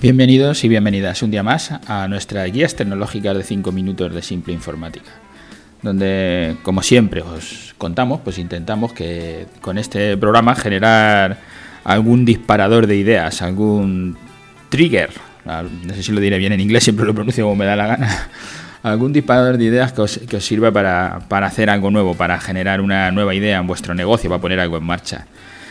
Bienvenidos y bienvenidas un día más a nuestras guías tecnológicas de 5 minutos de simple informática, donde como siempre os contamos, pues intentamos que con este programa generar algún disparador de ideas, algún trigger, no sé si lo diré bien en inglés, siempre lo pronuncio como me da la gana, algún disparador de ideas que os, que os sirva para, para hacer algo nuevo, para generar una nueva idea en vuestro negocio, para poner algo en marcha.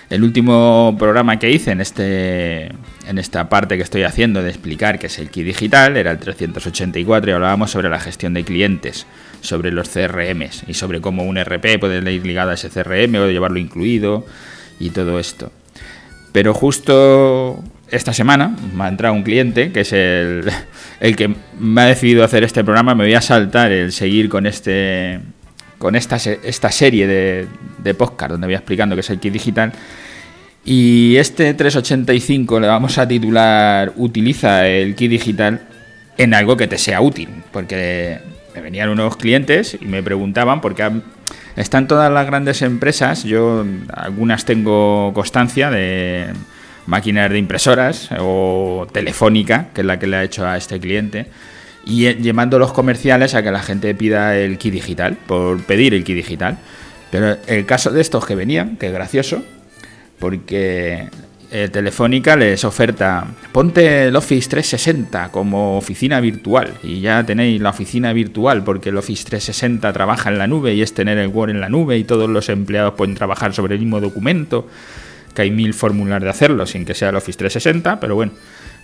El último programa que hice en, este, en esta parte que estoy haciendo de explicar qué es el Key Digital era el 384 y hablábamos sobre la gestión de clientes, sobre los CRMs y sobre cómo un RP puede ir ligado a ese CRM o llevarlo incluido y todo esto. Pero justo esta semana me ha entrado un cliente que es el, el que me ha decidido hacer este programa. Me voy a saltar el seguir con este con esta, esta serie de, de podcast donde voy explicando qué es el kit digital. Y este 385 le vamos a titular Utiliza el kit digital en algo que te sea útil. Porque me venían unos clientes y me preguntaban, porque están todas las grandes empresas, yo algunas tengo constancia de máquinas de impresoras o telefónica, que es la que le ha hecho a este cliente y eh, llevando los comerciales a que la gente pida el kit digital, por pedir el kit digital. Pero el caso de estos que venían, que es gracioso, porque eh, Telefónica les oferta, ponte el Office 360 como oficina virtual y ya tenéis la oficina virtual porque el Office 360 trabaja en la nube y es tener el Word en la nube y todos los empleados pueden trabajar sobre el mismo documento, que hay mil fórmulas de hacerlo sin que sea el Office 360, pero bueno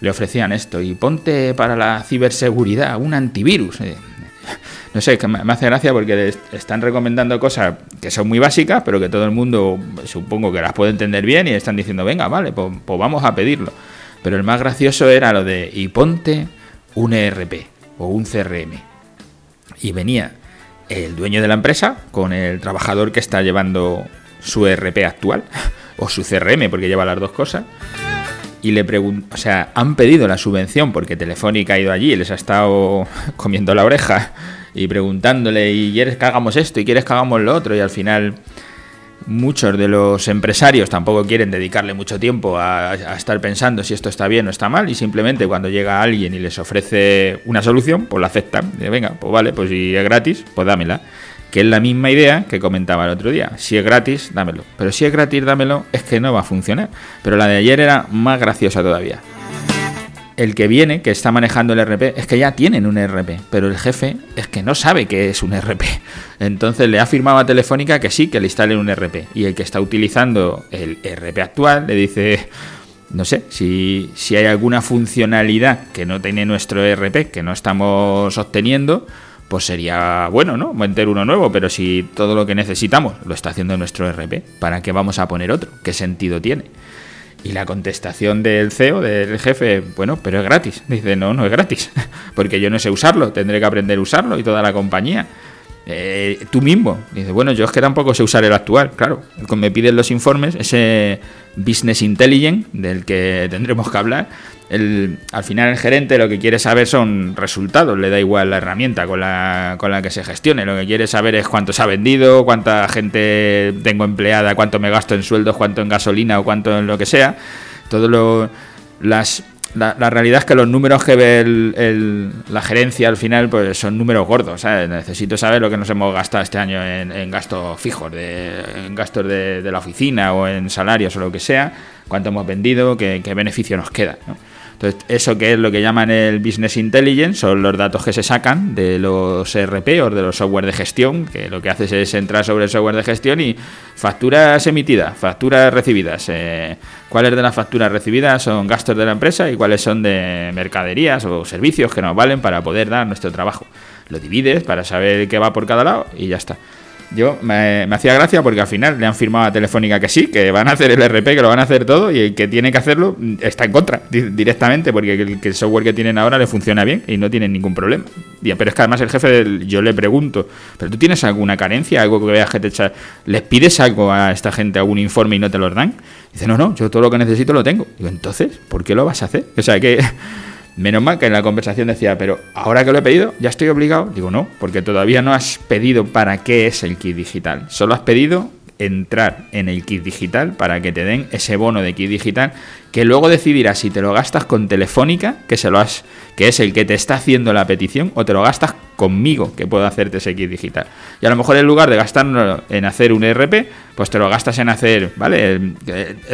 le ofrecían esto y ponte para la ciberseguridad un antivirus. Eh, no sé, que me hace gracia porque están recomendando cosas que son muy básicas, pero que todo el mundo supongo que las puede entender bien y están diciendo, venga, vale, pues, pues vamos a pedirlo. Pero el más gracioso era lo de, y ponte un ERP o un CRM. Y venía el dueño de la empresa con el trabajador que está llevando su ERP actual o su CRM, porque lleva las dos cosas y le pregunto, o sea, han pedido la subvención porque Telefónica ha ido allí y les ha estado comiendo la oreja y preguntándole, ¿y quieres que hagamos esto? ¿Y quieres que hagamos lo otro? Y al final muchos de los empresarios tampoco quieren dedicarle mucho tiempo a, estar pensando si esto está bien o está mal y simplemente cuando llega alguien y les ofrece una solución, pues la aceptan. Y, Venga, pues vale, pues si es gratis, pues dámela que es la misma idea que comentaba el otro día. Si es gratis, dámelo. Pero si es gratis, dámelo, es que no va a funcionar. Pero la de ayer era más graciosa todavía. El que viene, que está manejando el RP, es que ya tienen un RP, pero el jefe es que no sabe que es un RP. Entonces le ha firmado a Telefónica que sí, que le instale un RP. Y el que está utilizando el RP actual le dice, no sé, si, si hay alguna funcionalidad que no tiene nuestro RP, que no estamos obteniendo, pues sería bueno, ¿no? Meter uno nuevo, pero si todo lo que necesitamos lo está haciendo nuestro RP, ¿para qué vamos a poner otro? ¿Qué sentido tiene? Y la contestación del CEO, del jefe, bueno, pero es gratis. Dice, no, no es gratis, porque yo no sé usarlo, tendré que aprender a usarlo y toda la compañía. Eh, tú mismo. Dice, bueno, yo es que tampoco sé usar el actual, claro. Me piden los informes, ese Business Intelligence del que tendremos que hablar, al final el gerente lo que quiere saber son resultados, le da igual la herramienta con la, con la que se gestione, lo que quiere saber es cuánto se ha vendido, cuánta gente tengo empleada, cuánto me gasto en sueldos, cuánto en gasolina o cuánto en lo que sea. Todo lo, las, la, realidad es que los números que ve la gerencia al final pues son números gordos. Necesito saber lo que nos hemos gastado este año en, gastos fijos, de, en gastos de, la oficina o en salarios o lo que sea, cuánto hemos vendido, qué, qué beneficio nos queda. ¿no? Entonces, eso que es lo que llaman el Business Intelligence, son los datos que se sacan de los ERP o de los software de gestión, que lo que haces es entrar sobre el software de gestión y facturas emitidas, facturas recibidas. Eh, ¿Cuáles de las facturas recibidas son gastos de la empresa y cuáles son de mercaderías o servicios que nos valen para poder dar nuestro trabajo? Lo divides para saber qué va por cada lado y ya está. Yo me, hacía gracia porque al final le han firmado a Telefónica que sí, que van a hacer el RP, que lo van a hacer todo y el que tiene que hacerlo está en contra directamente porque el, software que tienen ahora le funciona bien y no tienen ningún problema. Pero es que además el jefe, yo le pregunto, ¿pero tú tienes alguna carencia, algo que veas que te echa? ¿Les pides algo a esta gente, algún informe y no te lo dan? Dice, no, no, yo todo lo que necesito lo tengo. Digo, entonces, ¿por qué lo vas a hacer? O sea, que Menos mal que en la conversación decía, pero ahora que lo he pedido, ya estoy obligado. Digo, no, porque todavía no has pedido para qué es el kit digital. Solo has pedido entrar en el kit digital para que te den ese bono de kit digital que luego decidirás si te lo gastas con Telefónica, que se lo has, que es el que te está haciendo la petición, o te lo gastas conmigo, que puedo hacerte ese kit digital. Y a lo mejor en lugar de gastarlo en hacer un ERP, pues te lo gastas en hacer, ¿vale? El,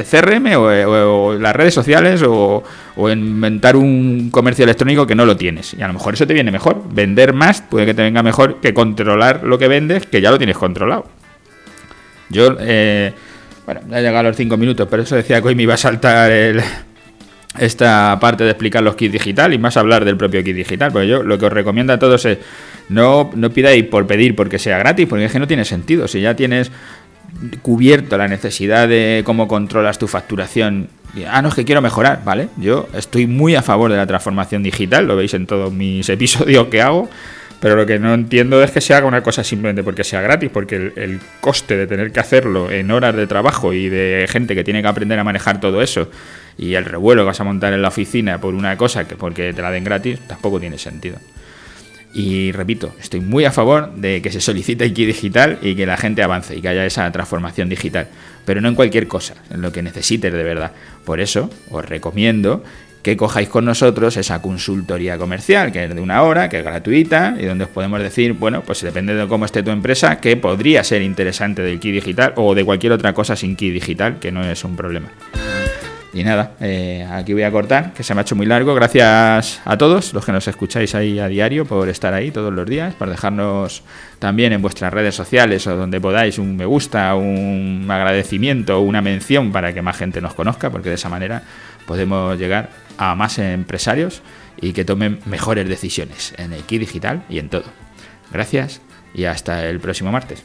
CRM o, las redes sociales o, o inventar un comercio electrónico que no lo tienes. Y a lo mejor eso te viene mejor. Vender más puede que te venga mejor que controlar lo que vendes, que ya lo tienes controlado. Yo, eh, bueno, ya he llegado a los cinco minutos, pero eso decía que hoy me iba a saltar esta parte de explicar los kits digital y más hablar del propio kit digital. Porque yo lo que os recomiendo a todos es no, no pidáis por pedir porque sea gratis, porque es que no tiene sentido. Si ya tienes cubierto la necesidad de cómo controlas tu facturación. Ah, no, es que quiero mejorar, ¿vale? Yo estoy muy a favor de la transformación digital, lo veis en todos mis episodios que hago. Pero lo que no entiendo es que se haga una cosa simplemente porque sea gratis, porque el, coste de tener que hacerlo en horas de trabajo y de gente que tiene que aprender a manejar todo eso y el revuelo que vas a montar en la oficina por una cosa que porque te la den gratis, tampoco tiene sentido. Y repito, estoy muy a favor de que se solicite kit digital y que la gente avance y que haya esa transformación digital, pero no en cualquier cosa, en lo que necesites de verdad. Por eso os recomiendo que cojáis con nosotros esa consultoría comercial, que es de una hora, que es gratuita, y donde os podemos decir, bueno, pues depende de cómo esté tu empresa, que podría ser interesante del kit digital o de cualquier otra cosa sin kit digital, que no es un problema. Y nada, eh, aquí voy a cortar, que se me ha hecho muy largo. Gracias a todos los que nos escucháis ahí a diario por estar ahí todos los días, por dejarnos también en vuestras redes sociales o donde podáis un me gusta, un agradecimiento una mención para que más gente nos conozca, porque de esa manera podemos llegar a más empresarios y que tomen mejores decisiones en el kit digital y en todo. Gracias y hasta el próximo martes.